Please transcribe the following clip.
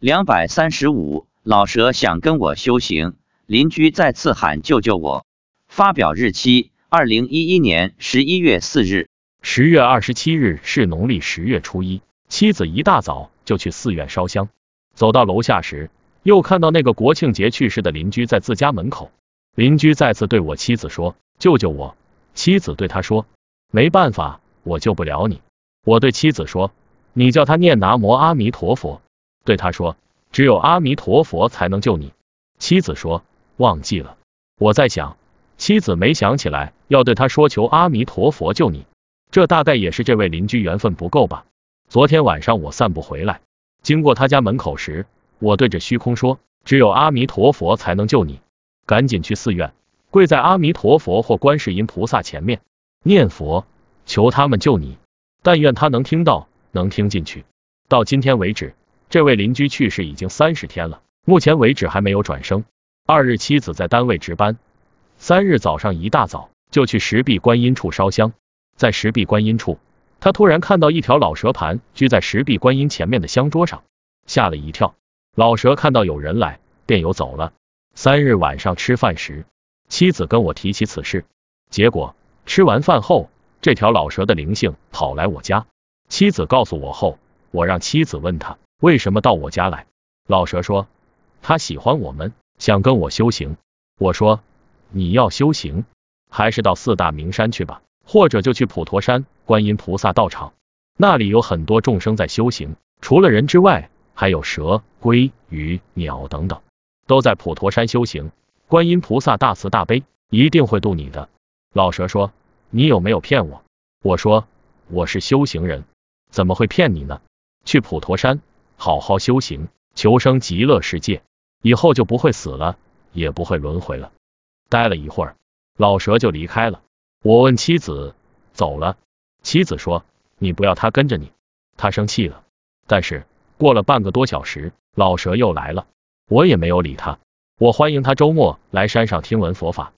两百三十五，老蛇想跟我修行，邻居再次喊救救我。发表日期：二零一一年十一月四日。十月二十七日是农历十月初一，妻子一大早就去寺院烧香，走到楼下时，又看到那个国庆节去世的邻居在自家门口。邻居再次对我妻子说：“救救我！”妻子对他说：“没办法，我救不了你。”我对妻子说：“你叫他念南无阿弥陀佛。”对他说：“只有阿弥陀佛才能救你。”妻子说：“忘记了。”我在想，妻子没想起来要对他说求阿弥陀佛救你，这大概也是这位邻居缘分不够吧。昨天晚上我散步回来，经过他家门口时，我对着虚空说：“只有阿弥陀佛才能救你，赶紧去寺院，跪在阿弥陀佛或观世音菩萨前面念佛，求他们救你。但愿他能听到，能听进去。”到今天为止。这位邻居去世已经三十天了，目前为止还没有转生。二日，妻子在单位值班，三日早上一大早就去石壁观音处烧香。在石壁观音处，他突然看到一条老蛇盘踞在石壁观音前面的香桌上，吓了一跳。老蛇看到有人来，便游走了。三日晚上吃饭时，妻子跟我提起此事，结果吃完饭后，这条老蛇的灵性跑来我家。妻子告诉我后，我让妻子问他。为什么到我家来？老蛇说，他喜欢我们，想跟我修行。我说，你要修行，还是到四大名山去吧，或者就去普陀山观音菩萨道场，那里有很多众生在修行，除了人之外，还有蛇、龟、鱼、鸟等等，都在普陀山修行。观音菩萨大慈大悲，一定会渡你的。老蛇说，你有没有骗我？我说，我是修行人，怎么会骗你呢？去普陀山。好好修行，求生极乐世界，以后就不会死了，也不会轮回了。待了一会儿，老蛇就离开了。我问妻子走了，妻子说你不要他跟着你，他生气了。但是过了半个多小时，老蛇又来了，我也没有理他。我欢迎他周末来山上听闻佛法。